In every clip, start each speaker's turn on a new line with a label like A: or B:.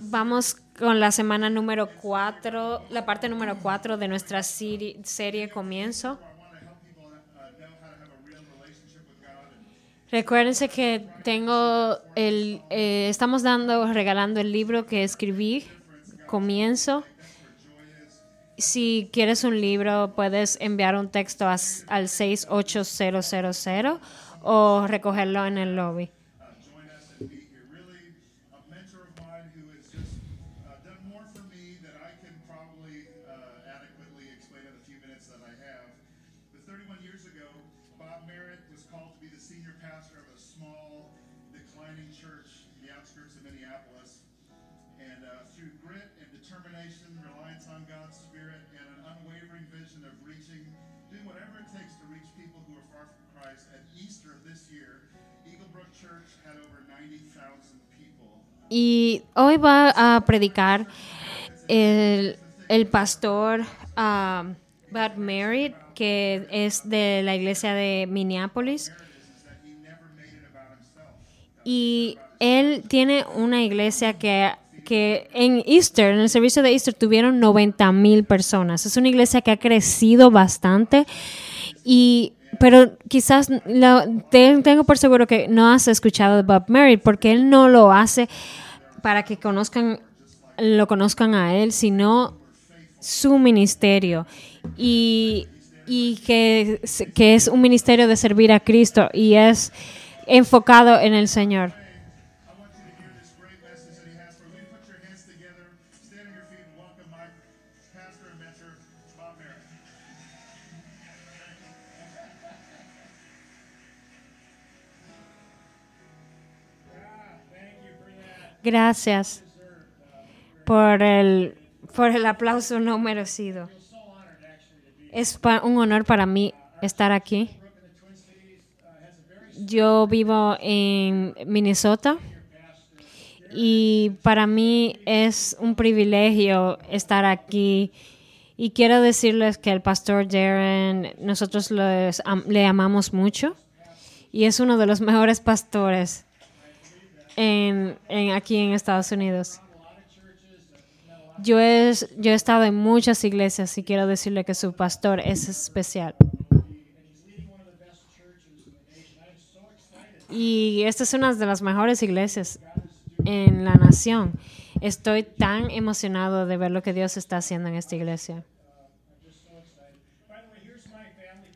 A: Vamos con la semana número 4, la parte número 4 de nuestra serie, Comienzo. Recuérdense que tengo el, eh, estamos dando, regalando el libro que escribí, Comienzo. Si quieres un libro, puedes enviar un texto al 68000 o recogerlo en el lobby. Y hoy va a predicar el, el pastor um, Bud Merritt, que es de la iglesia de Minneapolis. Y él tiene una iglesia que, que en Easter, en el servicio de Easter, tuvieron 90 mil personas. Es una iglesia que ha crecido bastante. Y, pero quizás la- te- tengo por seguro que no has escuchado de Bob Merritt porque él no lo hace para que conozcan, lo conozcan a él, sino su ministerio. Y, y que, que es un ministerio de servir a Cristo y es enfocado en el Señor. Gracias por el, por el aplauso no merecido. Es un honor para mí estar aquí. Yo vivo en Minnesota y para mí es un privilegio estar aquí. Y quiero decirles que el pastor Darren, nosotros le amamos mucho y es uno de los mejores pastores en, en- aquí en Estados Unidos. Yo he, yo he estado en muchas iglesias y quiero decirle que su pastor es especial. Y esta es una de las mejores iglesias en la nación. Estoy tan emocionado de ver lo que Dios está haciendo en esta iglesia.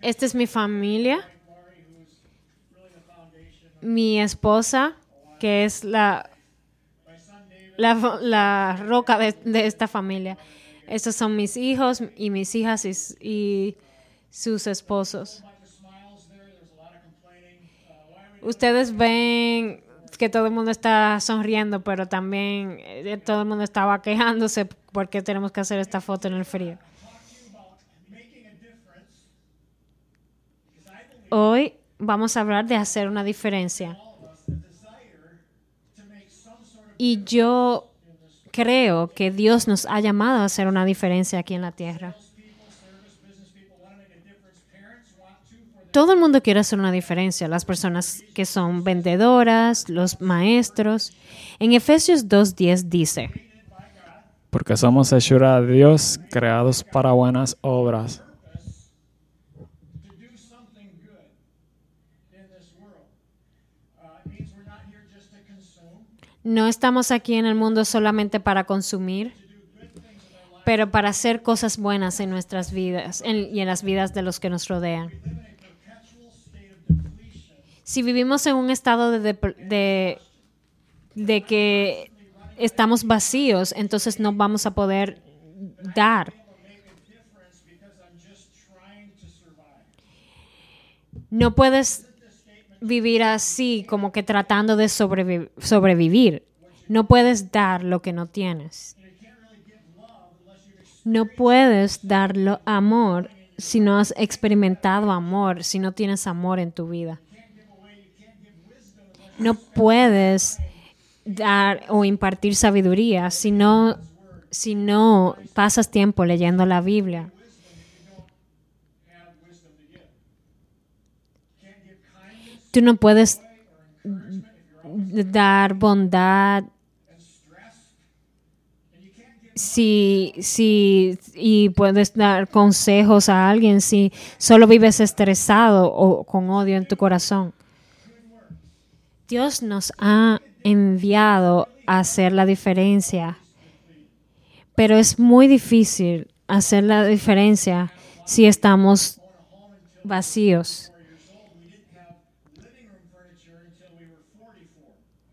A: Esta es mi familia. Mi esposa, que es la, la, la roca de, de esta familia. Estos son mis hijos y mis hijas y, y sus esposos. Ustedes ven que todo el mundo está sonriendo, pero también eh, todo el mundo estaba quejándose porque tenemos que hacer esta foto en el frío. Hoy vamos a hablar de hacer una diferencia. Y yo creo que Dios nos ha llamado a hacer una diferencia aquí en la tierra. Todo el mundo quiere hacer una diferencia, las personas que son vendedoras, los maestros. En Efesios 2.10 dice,
B: Porque somos hechura de Dios, creados para buenas obras.
A: No estamos aquí en el mundo solamente para consumir, pero para hacer cosas buenas en nuestras vidas y en las vidas de los que nos rodean. Si vivimos en un estado de, de, de que estamos vacíos, entonces no vamos a poder dar. No puedes vivir así como que tratando de sobrevi- sobrevivir. No puedes dar lo que no tienes. No puedes dar amor si no has experimentado amor, si no tienes amor en tu vida. No puedes dar o impartir sabiduría si no, si no pasas tiempo leyendo la Biblia. Tú no puedes dar bondad si, si, y puedes dar consejos a alguien si solo vives estresado o con odio en tu corazón. Dios nos ha enviado a hacer la diferencia, pero es muy difícil hacer la diferencia si estamos vacíos.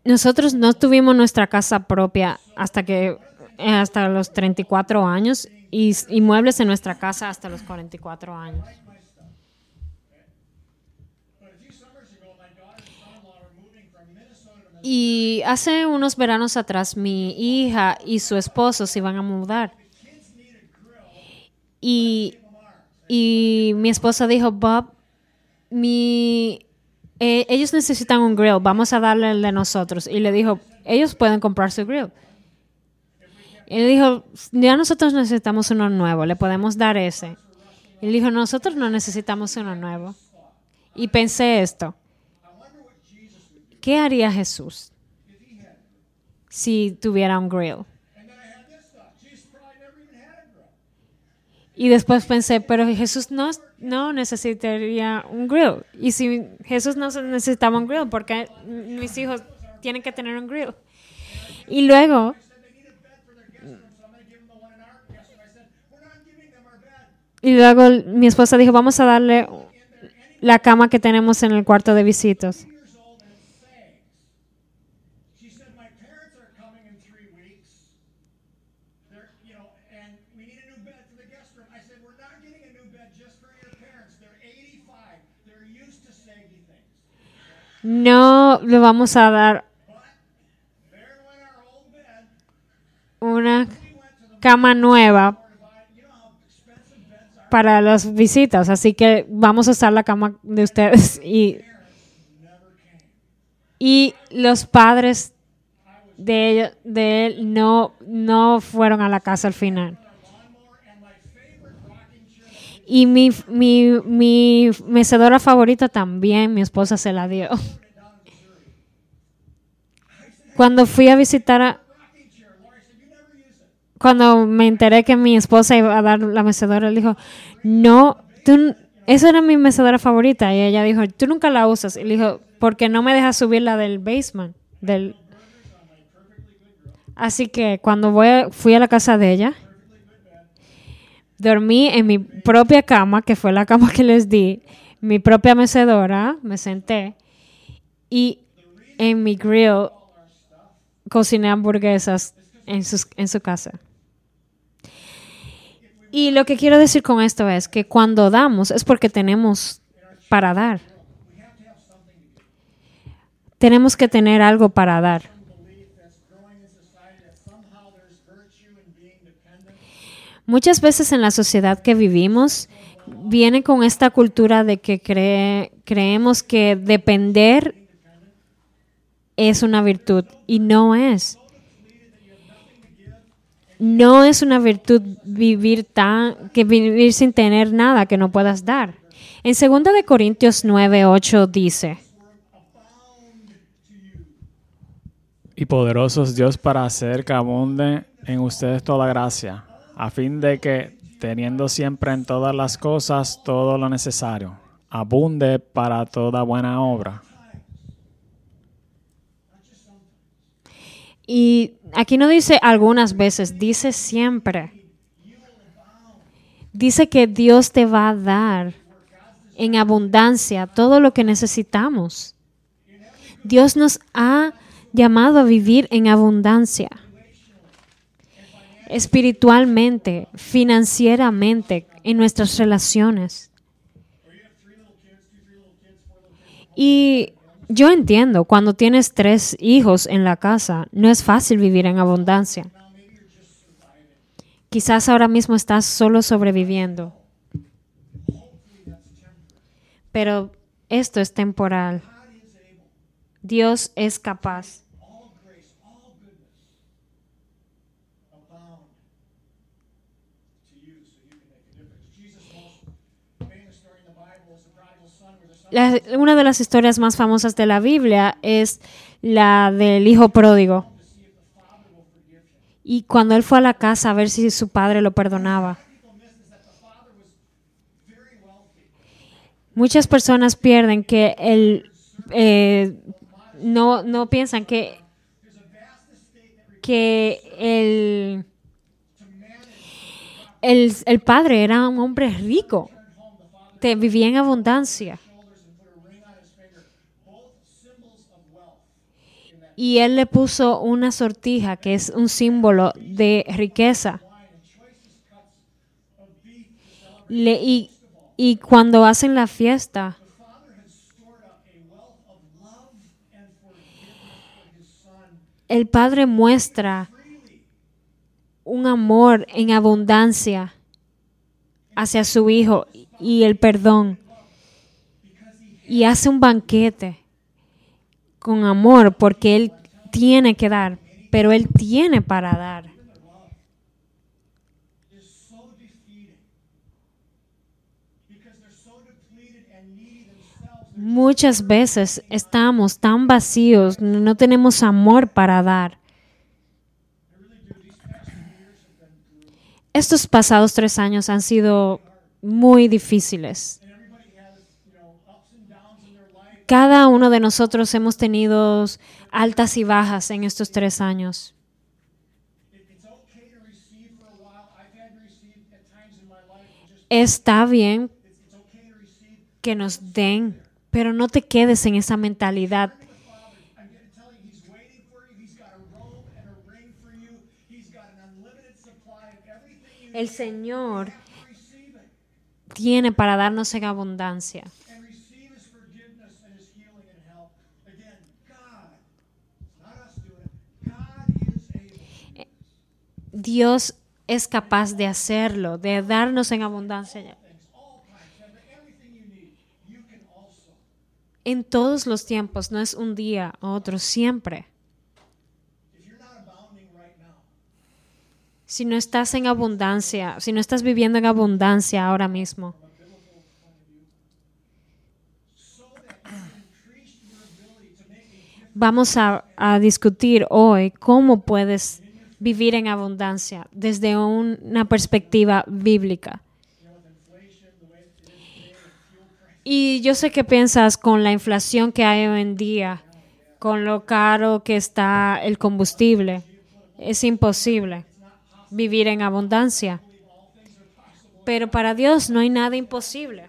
A: Nosotros no tuvimos nuestra casa propia hasta que eh, hasta los 34 años y, y muebles en nuestra casa hasta los 44 años. Y hace unos veranos atrás mi hija y su esposo se iban a mudar. Y, y mi esposa dijo, Bob, mi, eh, ellos necesitan un grill, vamos a darle el de nosotros. Y le dijo, ellos pueden comprar su grill. Y le dijo, ya nosotros necesitamos uno nuevo, le podemos dar ese. Y le dijo, nosotros no necesitamos uno nuevo. Y pensé esto, ¿qué haría Jesús si tuviera un grill? Y después pensé, pero Jesús no, no necesitaría un grill. Y si Jesús no necesitaba un grill, ¿por qué mis hijos tienen que tener un grill? Y luego Y luego mi esposa dijo, vamos a darle la cama que tenemos en el cuarto de visitas. No le vamos a dar una cama nueva para las visitas, así que vamos a usar la cama de ustedes. Y, y los padres de, ellos, de él no, no fueron a la casa al final. Y mi, mi, mi mecedora favorita también, mi esposa se la dio. Cuando fui a visitar a, cuando me enteré que mi esposa iba a dar la mecedora, él dijo, no, tú, esa era mi mecedora favorita. Y ella dijo, tú nunca la usas. Y le dijo, porque no me dejas subir la del basement. Del... Así que cuando voy a- fui a la casa de ella, dormí en mi propia cama, que fue la cama que les di, mi propia mecedora, me senté, y en mi grill cociné hamburguesas en, sus- en su casa. Y lo que quiero decir con esto es que cuando damos es porque tenemos para dar. Tenemos que tener algo para dar. Muchas veces en la sociedad que vivimos viene con esta cultura de que cree- creemos que depender es una virtud y no es. No es una virtud vivir tan que vivir sin tener nada que no puedas dar. En 2 de Corintios 9, 8 dice,
B: Y poderoso es Dios para hacer que abunde en ustedes toda gracia, a fin de que, teniendo siempre en todas las cosas todo lo necesario, abunde para toda buena obra.
A: y aquí no dice algunas veces, dice siempre. Dice que Dios te va a dar en abundancia todo lo que necesitamos. Dios nos ha llamado a vivir en abundancia. Espiritualmente, financieramente, en nuestras relaciones. Y yo entiendo, cuando tienes tres hijos en la casa, no es fácil vivir en abundancia. Quizás ahora mismo estás solo sobreviviendo. Pero esto es temporal. Dios es capaz. La- una de las historias más famosas de la Biblia es la del hijo pródigo. Y cuando él fue a la casa a ver si su padre lo perdonaba. Muchas personas pierden que el eh, no, no piensan que que el, el, el padre era un hombre rico, te vivía en abundancia. Y él le puso una sortija que es un símbolo de riqueza. Y cuando hacen la fiesta, el Padre muestra un amor en abundancia hacia su Hijo y el perdón. Y hace un banquete con amor porque Él tiene que dar, pero Él tiene para dar. Muchas veces estamos tan vacíos, no tenemos amor para dar. Estos pasados tres años han sido muy difíciles. Cada uno de nosotros hemos tenido altas y bajas en estos tres años. Está bien que nos den, pero no te quedes en esa mentalidad.
C: I'm going to tell you, he's waiting
A: Dios es capaz de hacerlo, de darnos en abundancia. En todos los tiempos, no es un día u otro, siempre. Si no estás en abundancia, si no estás viviendo en abundancia ahora mismo, vamos a, a discutir hoy cómo puedes vivir en abundancia desde un- una perspectiva bíblica. Y yo sé que piensas con la inflación que hay hoy en día, con lo caro que está el combustible, es imposible vivir en abundancia. Pero para Dios no hay nada imposible.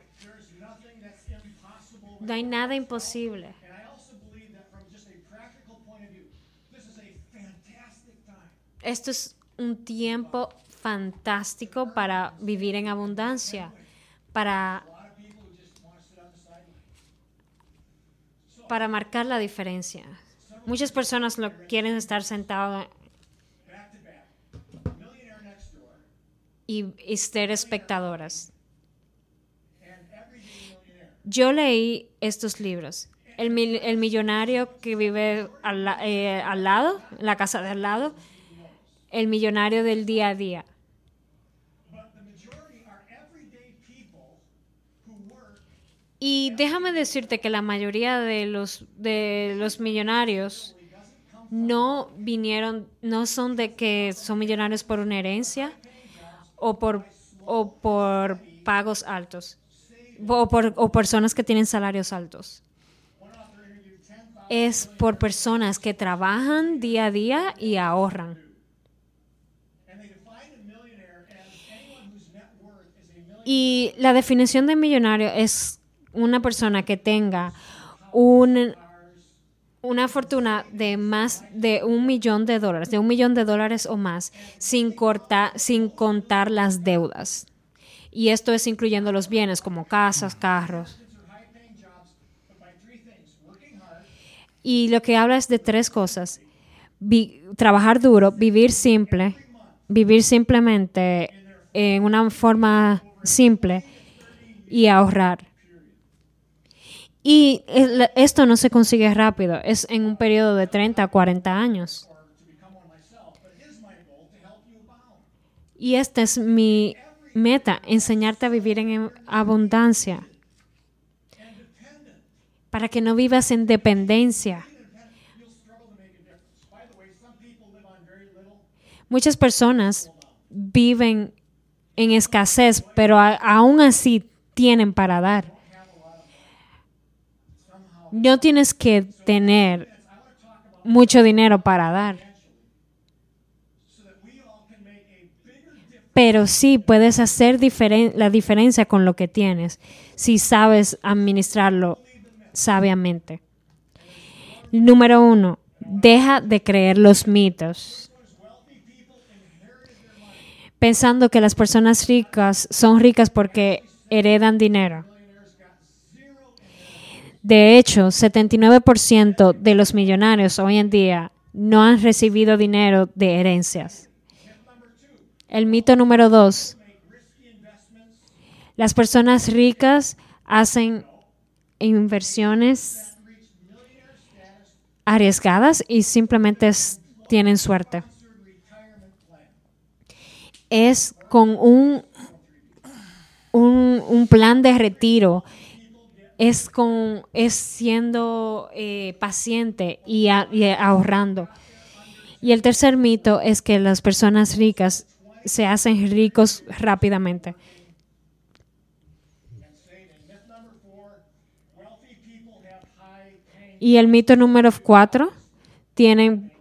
A: No hay nada imposible. Esto es un tiempo fantástico para vivir en abundancia, para, para marcar la diferencia. Muchas personas lo quieren estar sentados y, y ser espectadoras. Yo leí estos libros. El, el millonario que vive al, eh, al lado, en la casa de al lado, el millonario del día a día. Y déjame decirte que la mayoría de los, de los millonarios no vinieron, no son de que son millonarios por una herencia o por, o por pagos altos o por o personas que tienen salarios altos. Es por personas que trabajan día a día y ahorran. Y la definición de millonario es una persona que tenga un, una fortuna de más de un millón de dólares, de un millón de dólares o más, sin, corta- sin contar las deudas. Y esto es incluyendo los bienes como casas, carros. Y lo que habla es de tres cosas. Trabajar duro, vivir simple, vivir simplemente en una forma simple y ahorrar. Y esto no se consigue rápido, es en un periodo de 30 a 40 años. Y esta es mi meta, enseñarte a vivir en abundancia, para que no vivas en dependencia. Muchas personas viven en escasez, pero aún así tienen para dar. No tienes que tener mucho dinero para dar. Pero sí puedes hacer la diferencia con lo que tienes si sabes administrarlo sabiamente. Número uno, deja de creer los mitos. Pensando que las personas ricas son ricas porque heredan dinero. De hecho, 79% de los millonarios hoy en día no han recibido dinero de herencias. El mito número dos. Las personas ricas hacen inversiones arriesgadas y simplemente tienen suerte. Es con un, un, un plan de retiro, es, con, es siendo eh, paciente y, ahorrando. Y el tercer mito es que las personas ricas se hacen ricos rápidamente. Y el mito número cuatro, tienen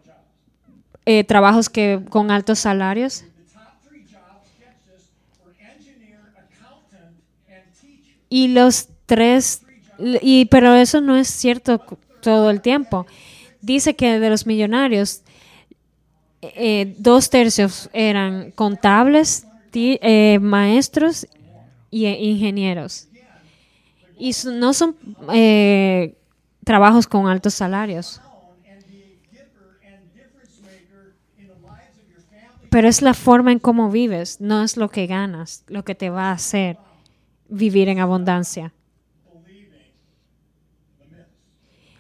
A: eh, trabajos que con altos salarios. Y los tres, y, pero eso no es cierto todo el tiempo. Dice que de los millonarios, eh, dos tercios eran contables, ti- eh, maestros y eh, ingenieros. Y no son eh, trabajos con altos salarios. Pero es la forma en cómo vives, no es lo que ganas, lo que te va a hacer vivir en abundancia.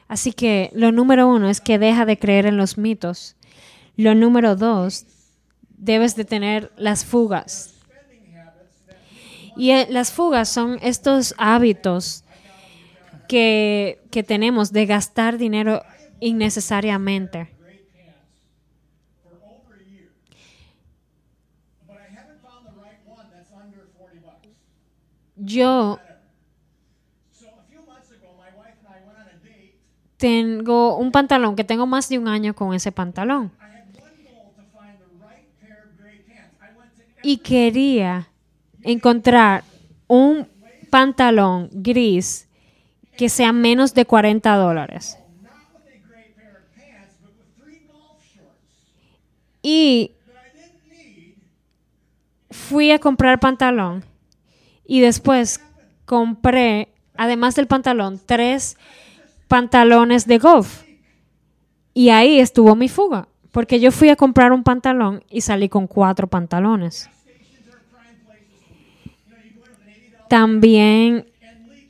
A: Así que lo número uno es que deja de creer en los mitos. Lo número dos, debes de tener las fugas. Y eh, las fugas son estos hábitos que, que tenemos de gastar dinero innecesariamente.
C: Date.
A: tengo un pantalón que tengo más de un año con ese pantalón. Y quería encontrar un pantalón gris que sea menos de 40 dólares. Y fui a comprar pantalón y después compré, además del pantalón, tres pantalones de golf. Y ahí estuvo mi fuga, porque yo fui a comprar un pantalón y salí con cuatro pantalones. También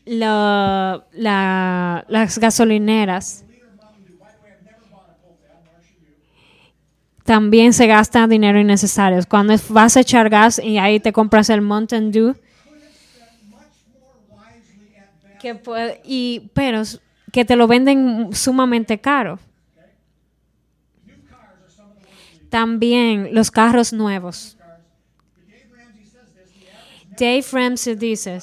A: la- la- las gasolineras. También se gasta dinero innecesario. Cuando vas a echar gas y ahí te compras el Mountain Dew, y, pero que te lo venden sumamente caro. También los carros nuevos. Dave Ramsey dice,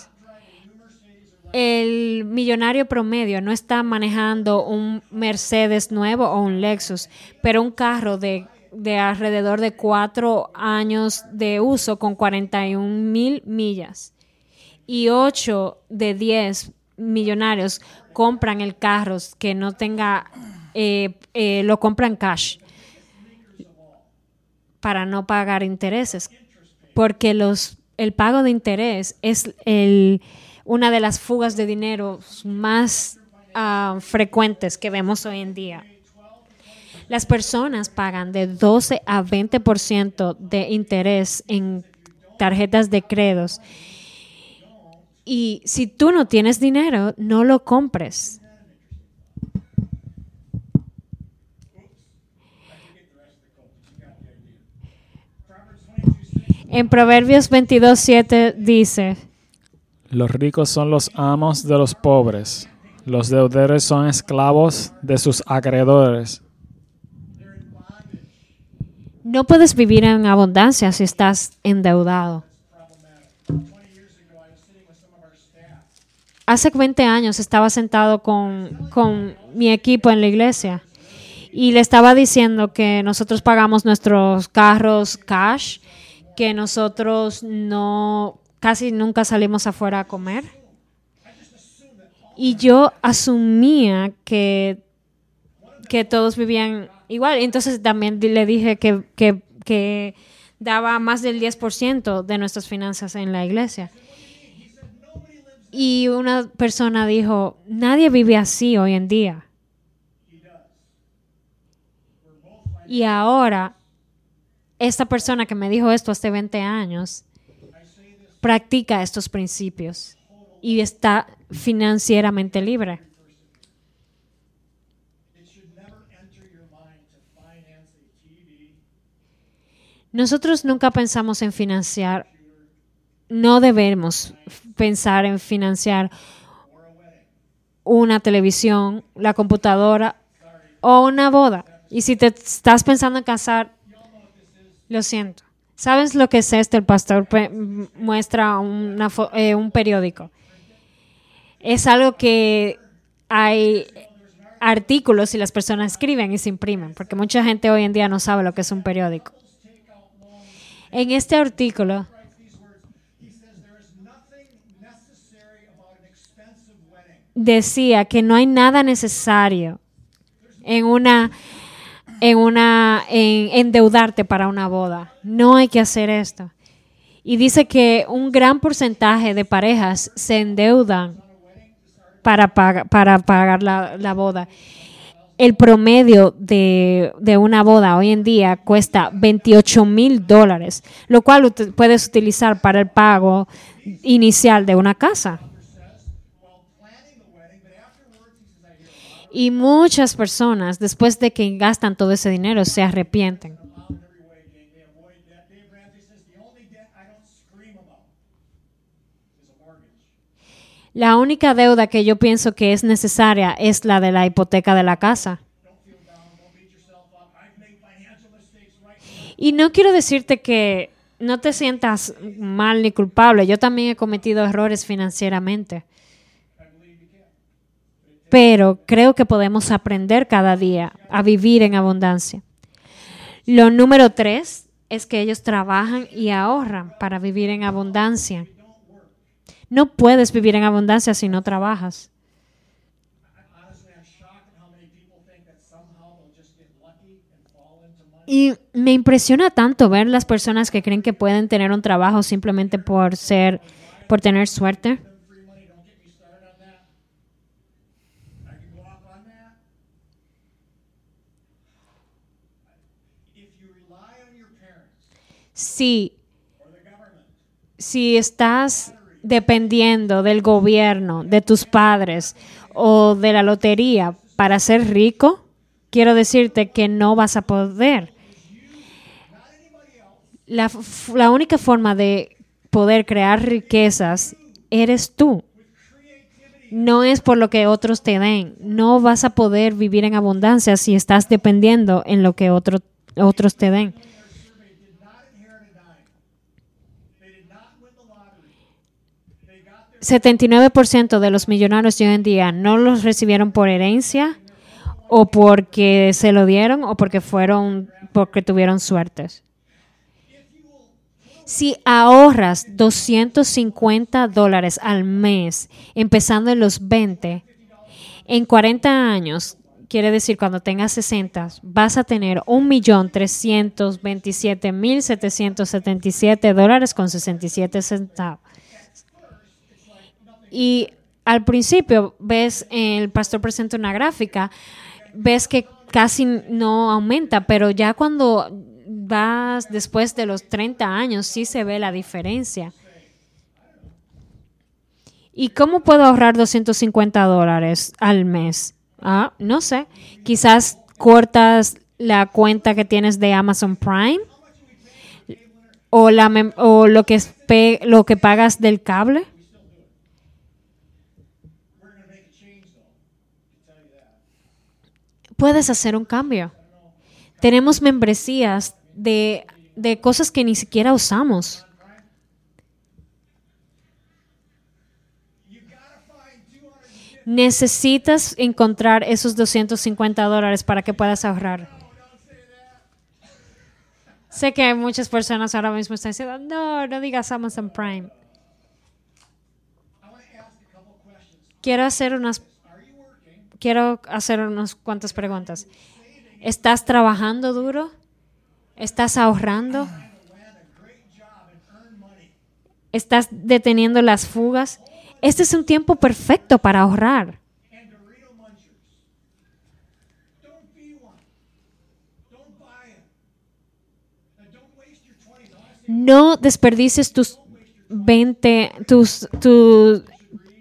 A: el millonario promedio no está manejando un Mercedes nuevo o un Lexus, pero un carro de, de alrededor de cuatro años de uso con 41 mil millas. Y 8 de 10 millonarios compran el carro que no tenga, eh, eh, lo compran cash para no pagar intereses, porque los, el pago de interés es el, una de las fugas de dinero más ah, frecuentes que vemos hoy en día. Las personas pagan de 12 a 20% de interés en tarjetas de créditos. Y si tú no tienes dinero, no lo compres. En Proverbios 22.7 dice,
B: Los ricos son los amos de los pobres. Los deudores son esclavos de sus acreedores.
A: No puedes vivir en abundancia si estás endeudado. Hace 20 años estaba sentado con, con mi equipo en la iglesia y le estaba diciendo que nosotros pagamos nuestros carros cash, que nosotros no casi nunca salimos afuera a comer. Y yo asumía que, que todos vivían igual. Entonces también le dije que, que- que daba más del 10% de nuestras finanzas en la iglesia. Y una persona dijo, nadie vive así hoy en día. Y ahora, esta persona que me dijo esto hace 20 años, practica estos principios y está financieramente libre. Nosotros nunca pensamos en financiar, no debemos pensar en financiar una televisión, la computadora o una boda. Y si te estás pensando en casar, lo siento. ¿Sabes lo que es esto? El pastor muestra una eh, un periódico. Es algo que hay artículos y las personas escriben y se imprimen, porque mucha gente hoy en día no sabe lo que es un periódico. En este artículo decía que no hay nada necesario en una en una en endeudarte para una boda. No hay que hacer esto. Y dice que un gran porcentaje de parejas se endeudan para, paga- para pagar la, la boda. El promedio de, de una boda hoy en día cuesta 28 mil dólares, lo cual puedes utilizar para el pago inicial de una casa. Y muchas personas, después de que gastan todo ese dinero, se arrepienten. La única deuda que yo pienso que es necesaria es la de la hipoteca de la casa. Y no quiero decirte que no te sientas mal ni culpable. Yo también he cometido errores financieramente. Pero creo que podemos aprender cada día a vivir en abundancia. Lo número tres es que ellos trabajan y ahorran para vivir en abundancia. No puedes vivir en abundancia si no trabajas. Y me impresiona tanto ver las personas que creen que pueden tener un trabajo simplemente por ser, por tener suerte. Si, si estás dependiendo del gobierno, de tus padres o de la lotería para ser rico, quiero decirte que no vas a poder. La, única forma de poder crear riquezas eres tú. No es por lo que otros te den. No vas a poder vivir en abundancia si estás dependiendo en lo que otro- otros te den. 79% de los millonarios de hoy en día no los recibieron por herencia o porque se lo dieron o porque fueron porque tuvieron suertes. Si ahorras 250 dólares al mes, empezando en los 20, en 40 años, quiere decir cuando tengas 60, vas a tener 1.327.777 dólares con 67 centavos. Y al principio ves, el pastor presenta una gráfica, ves que casi no aumenta, pero ya cuando vas después de los 30 años sí se ve la diferencia. ¿Y cómo puedo ahorrar 250 dólares al mes? Ah, no sé. Quizás cortas la cuenta que tienes de Amazon Prime o, la o lo, que lo que pagas del cable. Puedes hacer un cambio. Tenemos membresías de, de cosas que ni siquiera usamos. Necesitas encontrar esos 250 dólares para que puedas ahorrar. Sé que hay muchas personas ahora mismo están diciendo, no, no digas Amazon Prime. Quiero hacer unas, quiero hacer unas cuantas preguntas. ¿Estás trabajando duro? ¿Estás ahorrando? ¿Estás deteniendo las fugas? Este es un tiempo perfecto para ahorrar.
D: and Dorito munchers. Don't be one. Don't buy it. And don't waste your 20 dollars.
A: No desperdicies tus 20, tus, tu,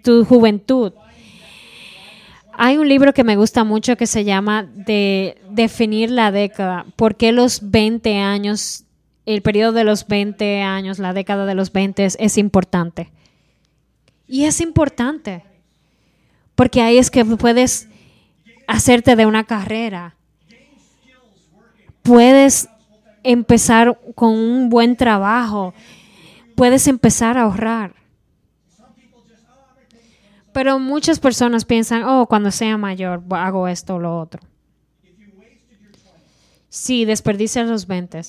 A: tu juventud. Hay un libro que me gusta mucho que se llama de definir la década. ¿Por qué los 20 años, el periodo de los 20 años, la década de los 20 es, es importante? Y es importante. Porque ahí es que puedes hacerte de una carrera. Puedes empezar con un buen trabajo. Puedes empezar a ahorrar. Pero muchas personas piensan, oh, cuando sea mayor hago esto o lo otro. Si desperdicias los 20,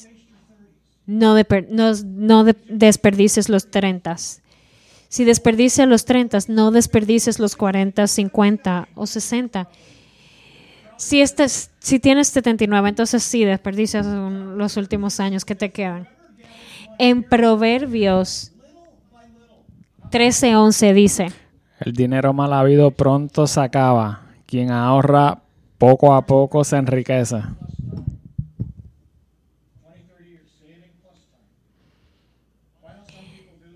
A: no, no, no de- desperdicies los 30. Si desperdicias los 30, no desperdicies los 40, 50 o 60. Si, estés, si tienes 79, entonces sí desperdicias un- los últimos años que te quedan. En Proverbios 13:11 dice,
B: El dinero mal habido pronto se acaba. Quien ahorra poco a poco se enriquece.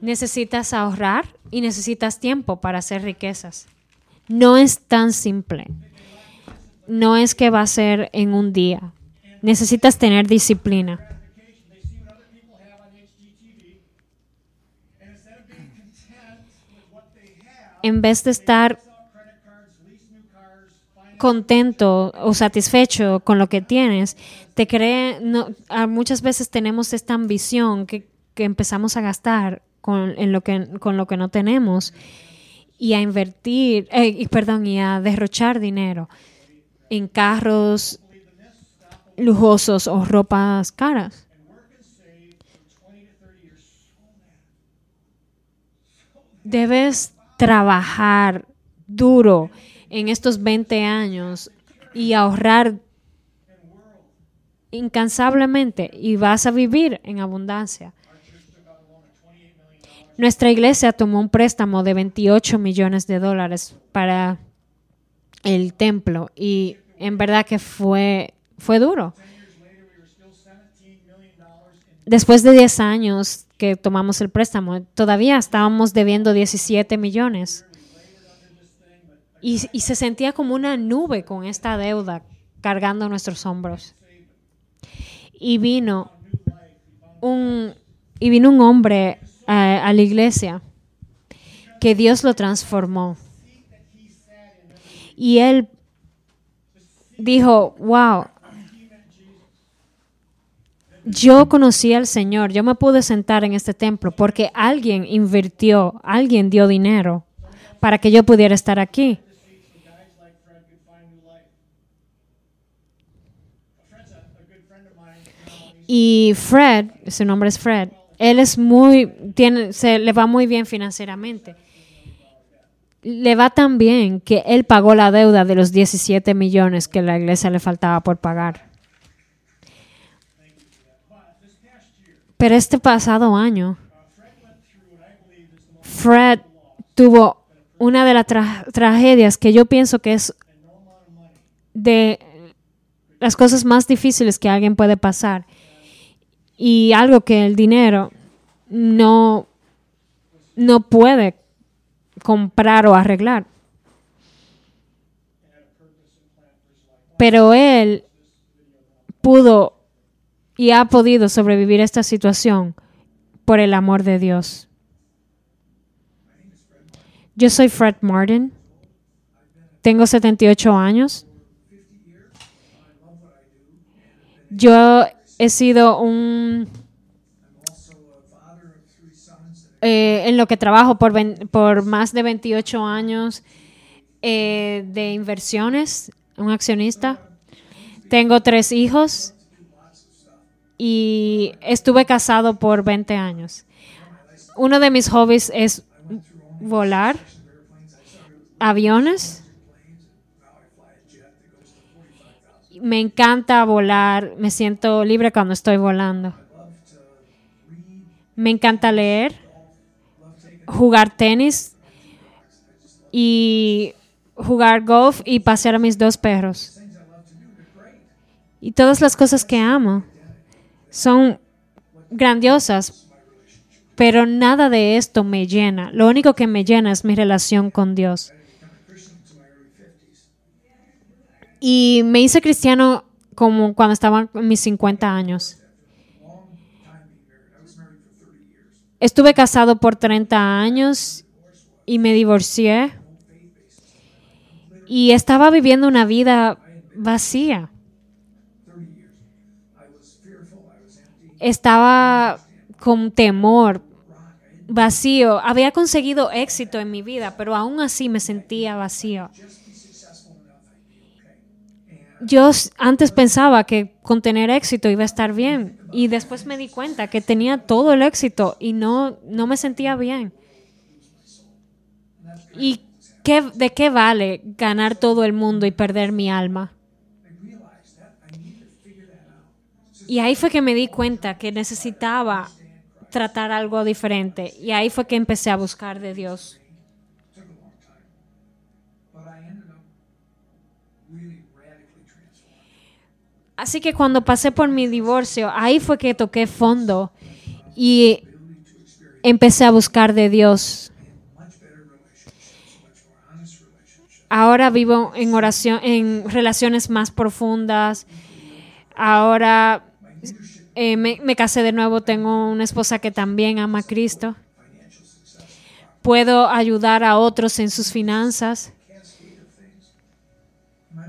A: necesitas ahorrar y necesitas tiempo para hacer riquezas. No es tan simple. No es que va a ser en un día. Necesitas tener disciplina. En vez de estar contento o satisfecho con lo que tienes, te cree, no, muchas veces tenemos esta ambición que, que empezamos a gastar con, en lo que, con lo que no tenemos y a invertir, eh, y, perdón, y a derrochar dinero en carros lujosos o ropas caras. Debes trabajar duro en estos 20 años y ahorrar incansablemente y vas a vivir en abundancia. Nuestra iglesia tomó un préstamo de 28 millones de dólares para el templo y en verdad que fue, fue duro. Después de 10 años que tomamos el préstamo, todavía estábamos debiendo 17 millones. Y, se sentía como una nube con esta deuda cargando nuestros hombros. Y vino un, y vino un hombre a, a la iglesia que Dios lo transformó. Y él dijo, wow, yo conocí al Señor, yo me pude sentar en este templo porque alguien invirtió, alguien dio dinero para que yo pudiera estar aquí. Y Fred, su nombre es Fred, él es muy, tiene, se le va muy bien financieramente. Le va tan bien que él pagó la deuda de los 17 millones que la iglesia le faltaba por pagar. Pero este pasado año, Fred tuvo una de las tra- tragedias que yo pienso que es de las cosas más difíciles que alguien puede pasar y algo que el dinero no, no puede comprar o arreglar. Pero él pudo y ha podido sobrevivir esta situación por el amor de Dios. Yo soy Fred Martin. Tengo 78 años. Yo he sido un
D: a
A: eh, en lo que trabajo por, por más de 28 años eh, de inversiones, un accionista. Tengo tres hijos y estuve casado por 20 años. Uno de mis hobbies es volar aviones. Me encanta volar, me siento libre cuando estoy volando. Me encanta leer, jugar tenis y jugar golf y pasear a mis dos perros. Y todas las cosas que amo son grandiosas, pero nada de esto me llena. Lo único que me llena es mi relación con Dios. Y me hice cristiano como cuando estaba en mis 50 años. Estuve casado por 30 años y me divorcié. Y estaba viviendo una vida vacía. Estaba con temor, vacío. Había conseguido éxito en mi vida, pero aún así me sentía vacío. Yo antes pensaba que con tener éxito iba a estar bien y después me di cuenta que tenía todo el éxito y no, no me sentía bien. ¿Y qué, de qué vale ganar todo el mundo y perder mi alma? Y ahí fue que me di cuenta que necesitaba tratar algo diferente y ahí fue que empecé a buscar de Dios. Así que cuando pasé por mi divorcio, ahí fue que toqué fondo y empecé a buscar de Dios. Ahora vivo en oración, en relaciones más profundas. Ahora eh, me, me casé de nuevo, tengo una esposa que también ama a Cristo. Puedo ayudar a otros en sus finanzas.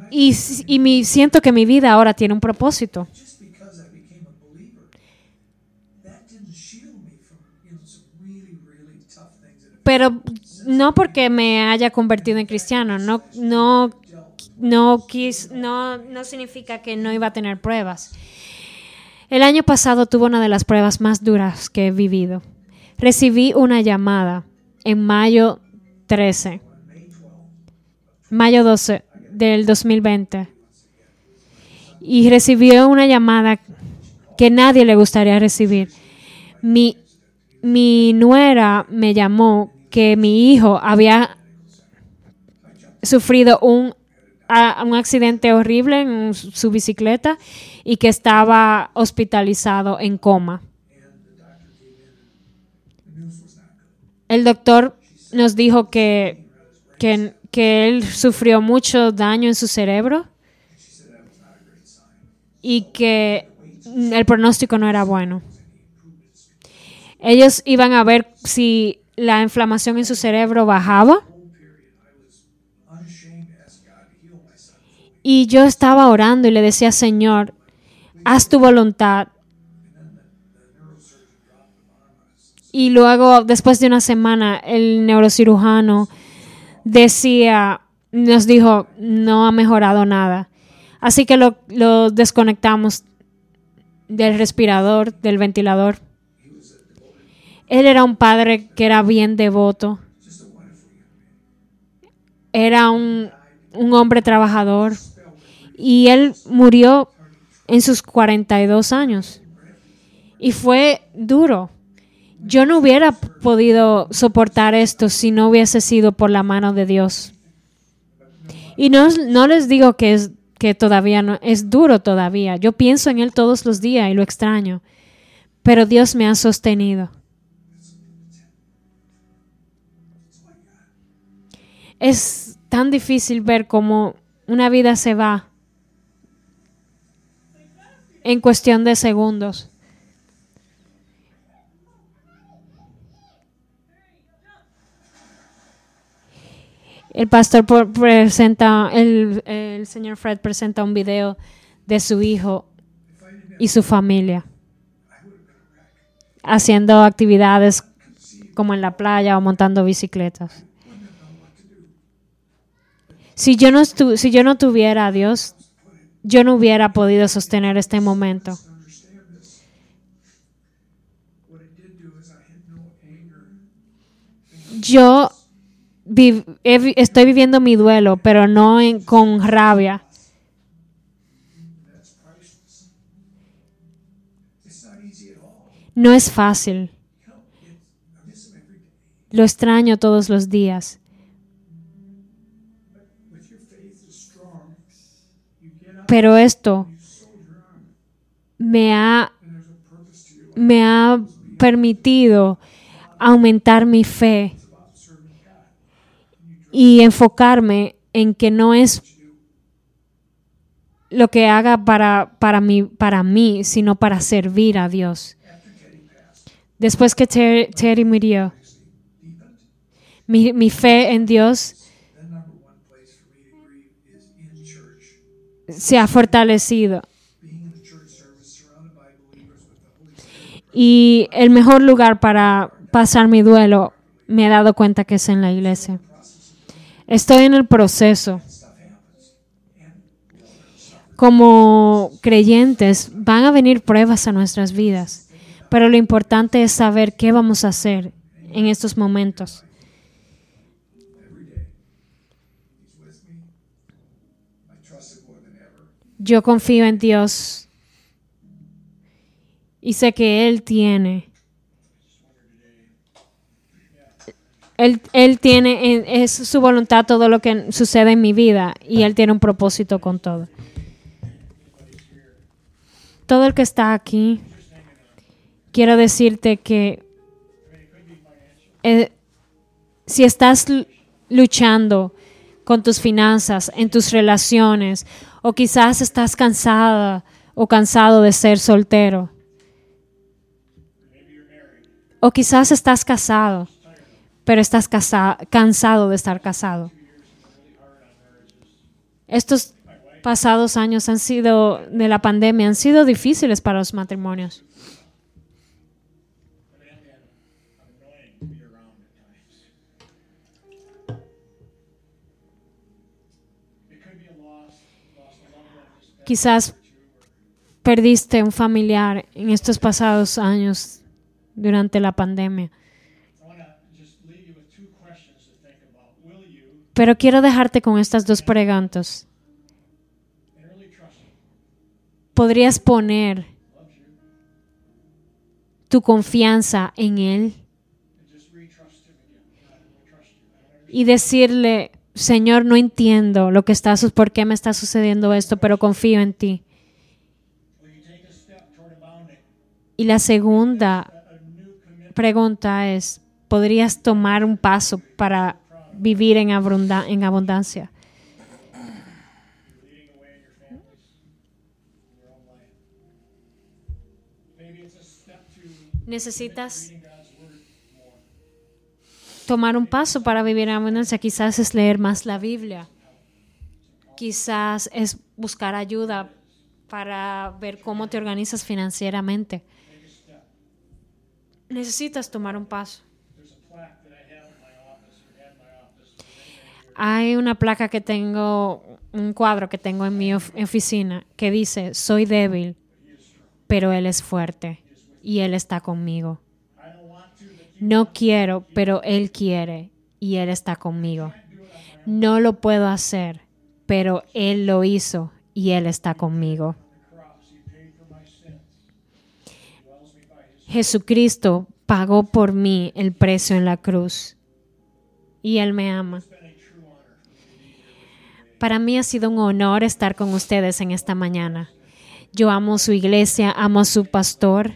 A: Y, y mi, siento que mi vida ahora tiene un propósito. Pero no porque me haya convertido en cristiano, no, no, no, quis, no, no significa que no iba a tener pruebas. El año pasado tuve una de las pruebas más duras que he vivido. Recibí una llamada en mayo 13, mayo 12 del 2020. Y recibí una llamada que nadie le gustaría recibir. Mi, mi nuera me llamó que mi hijo había sufrido un, a- un accidente horrible en su bicicleta y que estaba hospitalizado en coma. El doctor nos dijo que, que, que él sufrió mucho daño en su cerebro y que el pronóstico no era bueno. Ellos iban a ver si la inflamación en su cerebro bajaba. Y yo estaba orando y le decía, Señor, haz tu voluntad. Y luego, después de una semana, el neurocirujano decía, nos dijo, no ha mejorado nada. Así que lo, desconectamos del respirador, del ventilador. Él era un padre que era bien devoto. Era un, un hombre trabajador. Y él murió en sus 42 años. Y fue duro. Yo no hubiera podido soportar esto si no hubiese sido por la mano de Dios. Y no, no les digo que es que todavía no es duro todavía. Yo pienso en él todos los días y lo extraño. Pero Dios me ha sostenido. Es tan difícil ver cómo una vida se va en cuestión de segundos. El pastor presenta, el, el señor Fred presenta un video de su hijo y su familia, haciendo actividades como en la playa o montando bicicletas. Si yo no, estu- si yo no tuviera a Dios, yo no hubiera podido sostener este momento. Yo estoy viviendo mi duelo, pero no en- con rabia. No es fácil. Lo extraño todos los días. Pero esto me ha, me ha permitido aumentar mi fe y enfocarme en que no es lo que haga para, para, mí, para mí, sino para servir a Dios. Después que Ter- Terry murió, mi, mi fe en Dios
D: the Holy Spirit.
A: Y el mejor lugar para pasar mi duelo, me he dado cuenta que es en la iglesia. Estoy en el proceso. Como creyentes van a venir pruebas a nuestras vidas, pero lo importante es saber qué vamos a hacer en estos momentos. Yo confío en Dios y sé que Él tiene. Él, tiene, en- es su voluntad todo lo que sucede en mi vida y Él tiene un propósito con todo. Todo el que está aquí, quiero decirte que eh, si estás luchando con tus finanzas, en tus relaciones, o quizás estás cansada o cansado de ser soltero, o quizás estás casado, pero estás casa- cansado de estar casado. Estos pasados años han sido de la pandemia han sido difíciles para los matrimonios. Quizás perdiste un familiar en estos pasados años durante la pandemia. Pero quiero dejarte con estas dos preguntas. ¿Podrías poner tu confianza en Él y decirle, Señor, no entiendo lo que está, por qué me está sucediendo esto, pero confío en ti? Y la segunda pregunta es, ¿podrías tomar un paso para vivir en, en abundancia?
C: leading
A: tomar un paso para vivir en abundancia. Quizás es leer más la Biblia. Quizás es buscar ayuda para ver cómo te organizas financieramente. Necesitas tomar un paso. Hay una placa que tengo, un cuadro que tengo en mi of- oficina que dice, soy débil, pero Él es fuerte y Él está conmigo. No quiero, pero Él quiere y Él está conmigo. No lo puedo hacer, pero Él lo hizo y Él está conmigo. Jesucristo pagó por mí el precio en la cruz y Él me ama. Para mí ha sido un honor estar con ustedes en esta mañana. Yo amo su iglesia, amo a su pastor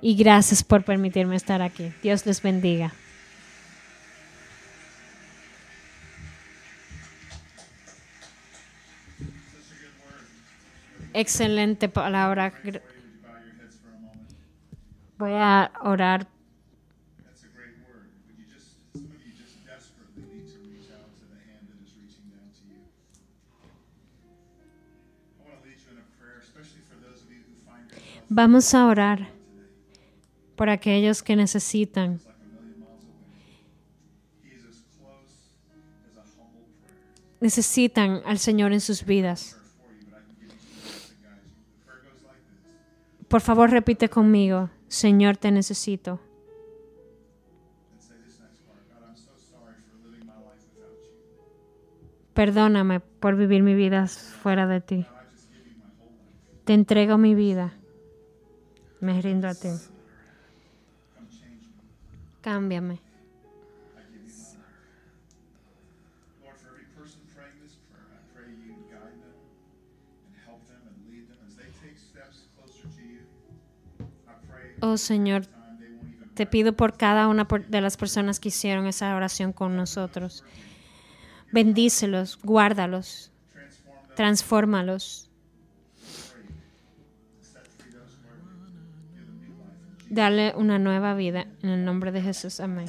A: y gracias por permitirme estar aquí. Dios les bendiga. Excelente palabra. Voy a orar.
E: Vamos a orar por aquellos que necesitan. Necesitan al Señor en sus vidas. Por favor, repite conmigo. Señor, te necesito. Perdóname por vivir mi vida fuera de ti. Te entrego mi vida. Me rindo a ti. Cámbiame. Oh Señor, te pido por cada una de las personas que hicieron esa oración con nosotros. Bendícelos, guárdalos, transfórmalos, dale una nueva vida. En el nombre de Jesús, amén.